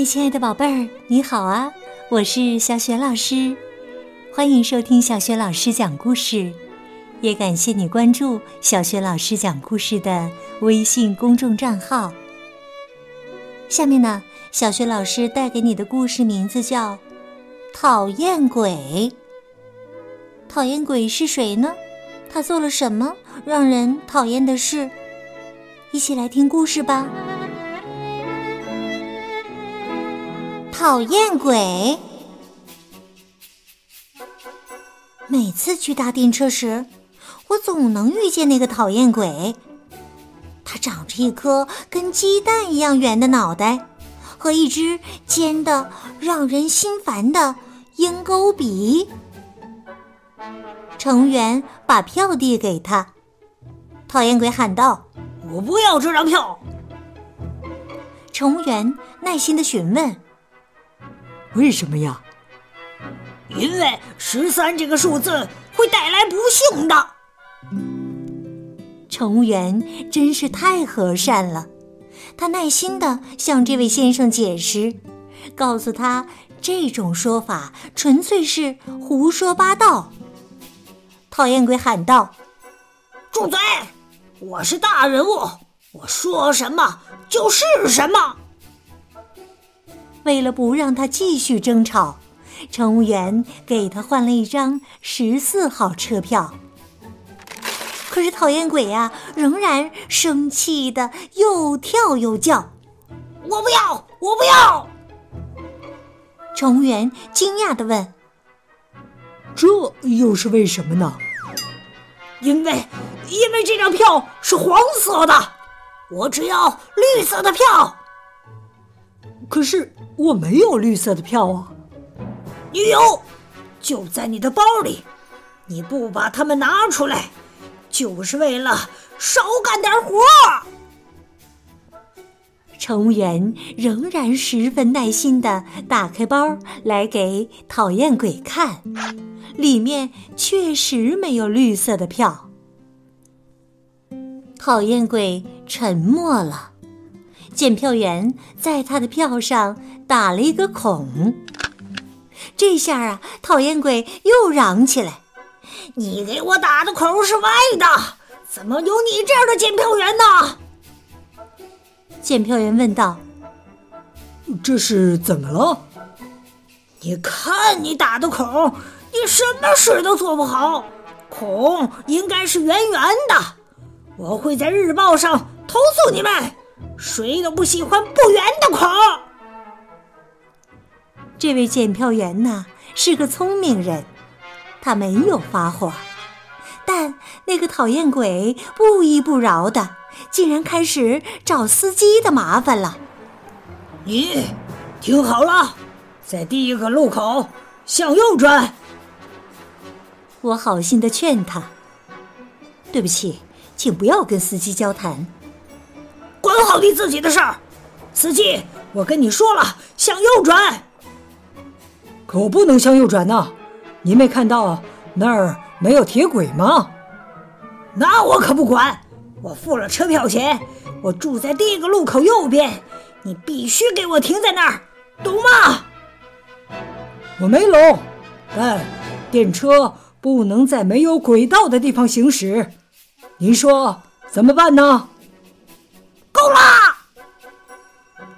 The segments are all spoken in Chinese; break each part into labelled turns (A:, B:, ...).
A: 嗨，亲爱的宝贝儿，你好啊！我是小雪老师，欢迎收听小雪老师讲故事，也感谢你关注小雪老师讲故事的微信公众账号。下面呢，小雪老师带给你的故事名字叫《讨厌鬼》。讨厌鬼是谁呢？他做了什么让人讨厌的事？一起来听故事吧。讨厌鬼。每次去搭电车时，我总能遇见那个讨厌鬼。他长着一颗跟鸡蛋一样圆的脑袋，和一只尖的让人心烦的鹰钩鼻。乘务员把票递给他，讨厌鬼喊道：“
B: 我不要这张票。”
A: 乘务员耐心的询问。
C: 为什么呀？
B: 因为十三这个数字会带来不幸的。
A: 乘务员真是太和善了，他耐心的向这位先生解释，告诉他这种说法纯粹是胡说八道。讨厌鬼喊道：“
B: 住嘴！我是大人物，我说什么就是什么。”
A: 为了不让他继续争吵，乘务员给他换了一张十四号车票。可是讨厌鬼呀，仍然生气的又跳又叫：“
B: 我不要，我不要！”
A: 乘务员惊讶的问：“
C: 这又是为什么呢？”“
B: 因为，因为这张票是黄色的，我只要绿色的票。”
C: 可是我没有绿色的票啊！
B: 你有，就在你的包里。你不把它们拿出来，就是为了少干点活。
A: 乘务员仍然十分耐心的打开包来给讨厌鬼看，里面确实没有绿色的票。讨厌鬼沉默了。检票员在他的票上打了一个孔，这下啊，讨厌鬼又嚷起来：“
B: 你给我打的孔是歪的，怎么有你这样的检票员呢？”
A: 检票员问道：“
C: 这是怎么了？”
B: 你看你打的孔，你什么事都做不好，孔应该是圆圆的。我会在日报上投诉你们。谁都不喜欢不圆的孔。
A: 这位检票员呢是个聪明人，他没有发火，但那个讨厌鬼不依不饶的，竟然开始找司机的麻烦了。
B: 你听好了，在第一个路口向右转。
A: 我好心的劝他：“对不起，请不要跟司机交谈。”
B: 管好你自己的事儿，司机，我跟你说了，向右转。
C: 可我不能向右转呐，您没看到那儿没有铁轨吗？
B: 那我可不管，我付了车票钱，我住在第一个路口右边，你必须给我停在那儿，懂吗？
C: 我没聋，但电车不能在没有轨道的地方行驶，您说怎么办呢？
B: 够了！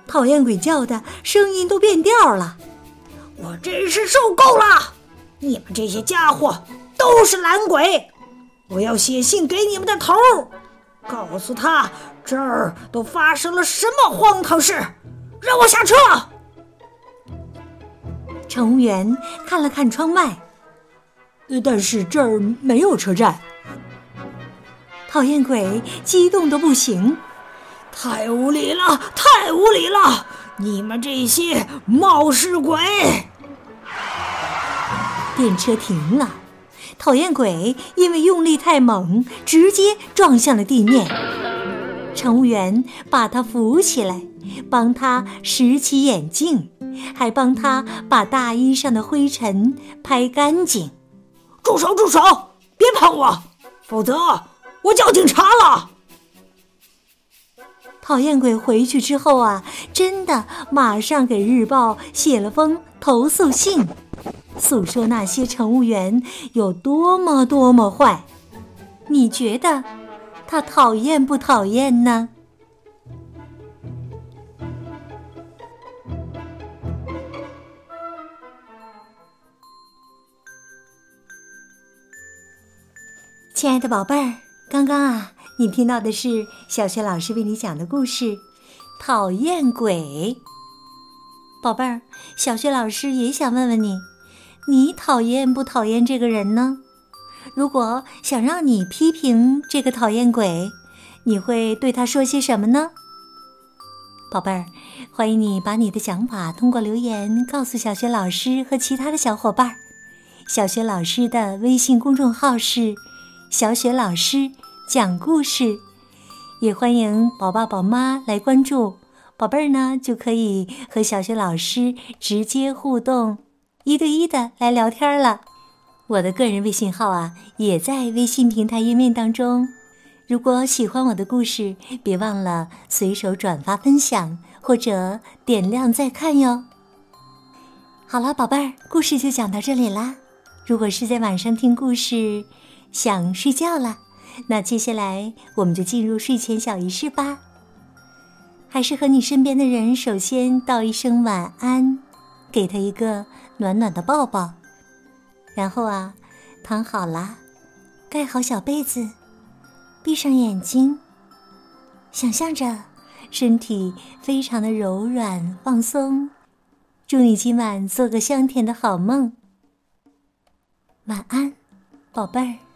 A: 讨厌鬼叫的声音都变调了，
B: 我真是受够了！你们这些家伙都是懒鬼！我要写信给你们的头，告诉他这儿都发生了什么荒唐事，让我下车。
A: 乘务员看了看窗外，
C: 但是这儿没有车站。
A: 讨厌鬼激动的不行。
B: 太无理了！太无理了！你们这些冒失鬼！
A: 电车停了，讨厌鬼因为用力太猛，直接撞向了地面。乘务员把他扶起来，帮他拾起眼镜，还帮他把大衣上的灰尘拍干净。
B: 住手！住手！别碰我，否则我叫警察了。
A: 讨厌鬼回去之后啊，真的马上给日报写了封投诉信，诉说那些乘务员有多么多么坏。你觉得他讨厌不讨厌呢？亲爱的宝贝儿，刚刚啊，你听到的是小学老师为你讲的故事《讨厌鬼》。宝贝儿，小学老师也想问问你，你讨厌不讨厌这个人呢？如果想让你批评这个讨厌鬼，你会对他说些什么呢？宝贝儿，欢迎你把你的想法通过留言告诉小学老师和其他的小伙伴儿。小学老师的微信公众号是。小雪老师讲故事，也欢迎宝爸宝妈来关注。宝贝儿呢，就可以和小学老师直接互动，一对一的来聊天了。我的个人微信号啊，也在微信平台页面当中。如果喜欢我的故事，别忘了随手转发分享或者点亮再看哟。好了，宝贝儿，故事就讲到这里啦。如果是在晚上听故事。想睡觉了，那接下来我们就进入睡前小仪式吧。还是和你身边的人首先道一声晚安，给他一个暖暖的抱抱，然后啊，躺好了，盖好小被子，闭上眼睛，想象着身体非常的柔软放松，祝你今晚做个香甜的好梦。晚安，宝贝儿。